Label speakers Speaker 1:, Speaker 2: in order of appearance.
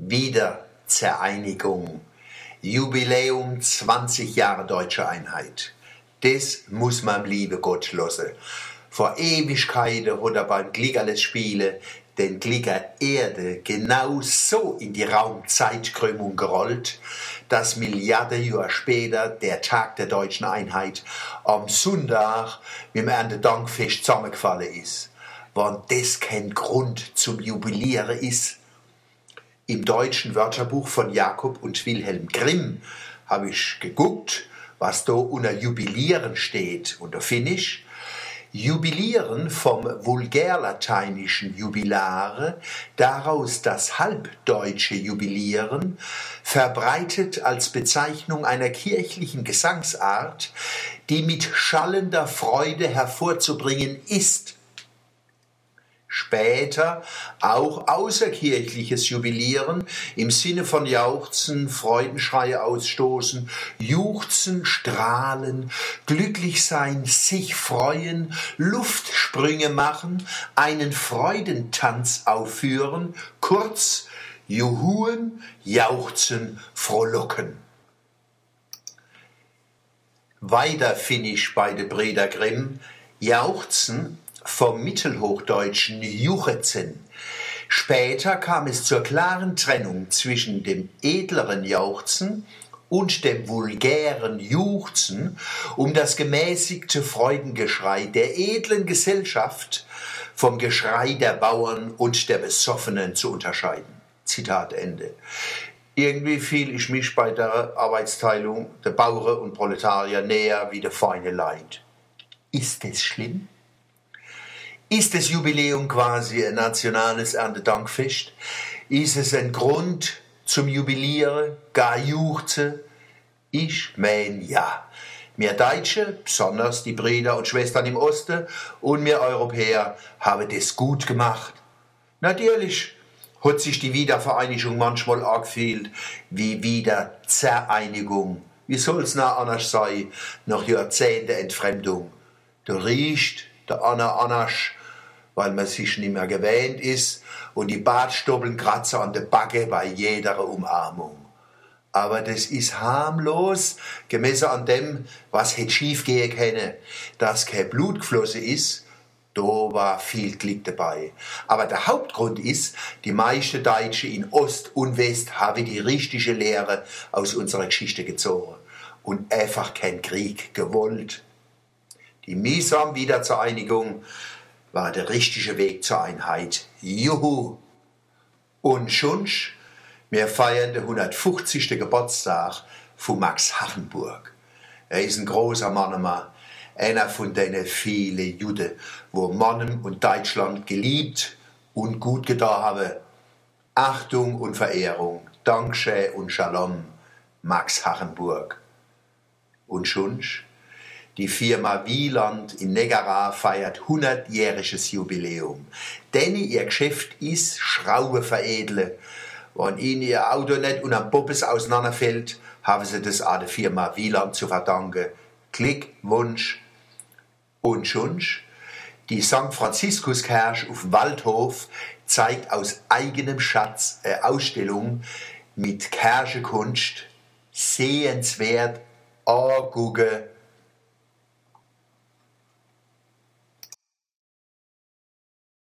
Speaker 1: Wiederzereinigung. Jubiläum 20 Jahre deutsche Einheit. Das muss man liebe Gott lassen. Vor Ewigkeiten er beim Glickerles Spiele den Glicker Erde genau so in die Raumzeitkrümmung gerollt, dass Milliarden Jahre später der Tag der deutschen Einheit am Sonntag mit dem Erntedankfest zusammengefallen ist. Wann das kein Grund zum Jubilieren ist, im deutschen Wörterbuch von Jakob und Wilhelm Grimm habe ich geguckt, was da unter Jubilieren steht. Finde ich, Jubilieren vom vulgärlateinischen Jubilare, daraus das halbdeutsche Jubilieren, verbreitet als Bezeichnung einer kirchlichen Gesangsart, die mit schallender Freude hervorzubringen ist Später auch außerkirchliches Jubilieren im Sinne von Jauchzen, Freudenschreie ausstoßen, Juchzen, Strahlen, glücklich sein, sich freuen, Luftsprünge machen, einen Freudentanz aufführen, kurz Juhuen, Jauchzen, Frohlocken. Weiter finish bei de Breder Grimm, Jauchzen vom mittelhochdeutschen Juchezen. Später kam es zur klaren Trennung zwischen dem edleren Jauchzen und dem vulgären Juchzen, um das gemäßigte Freudengeschrei der edlen Gesellschaft vom Geschrei der Bauern und der Besoffenen zu unterscheiden. Zitat Ende. Irgendwie fiel ich mich bei der Arbeitsteilung der Bauern und Proletarier näher wie der feine Leid. Ist es schlimm? Ist das Jubiläum quasi ein nationales Erntedankfest? Ist es ein Grund zum Jubilieren, gar juchzen? Ich mein ja. Wir Deutsche, besonders die Brüder und Schwestern im Osten und wir Europäer haben das gut gemacht. Natürlich hat sich die Wiedervereinigung manchmal angefühlt wie Wiederzereinigung. Wie soll's nach anders sein, nach Jahrzehnten Entfremdung? Da riecht der Anna Anasch weil man sich nicht mehr gewähnt ist und die Bartstoppeln kratzen an der Backe bei jeder Umarmung. Aber das ist harmlos, gemessen an dem, was hätte schief gehen können, dass kein Blut geflossen ist, da war viel Glück dabei. Aber der Hauptgrund ist, die meisten Deutschen in Ost und West haben die richtige Lehre aus unserer Geschichte gezogen und einfach keinen Krieg gewollt. Die mühsam Wiedervereinigung war der richtige Weg zur Einheit. Juhu! Und schunsch, wir feiern den 150. Geburtstag von Max Hachenburg. Er ist ein großer Mann, einer von den vielen Juden, wo Mannen und Deutschland geliebt und gut getan haben. Achtung und Verehrung, Dankeschön und Shalom, Max Hachenburg. Und schunsch, die Firma Wieland in Negara feiert 100-jähriges Jubiläum. Denn ihr Geschäft ist Schraube veredle. Wenn ihnen ihr Auto nicht unter Poppes auseinanderfällt, haben sie das an der Firma Wieland zu verdanken. Klick, Wunsch und Schunsch. Die St. Franziskuskirche auf Waldhof zeigt aus eigenem Schatz eine Ausstellung mit Kirchenkunst. Sehenswert, angucken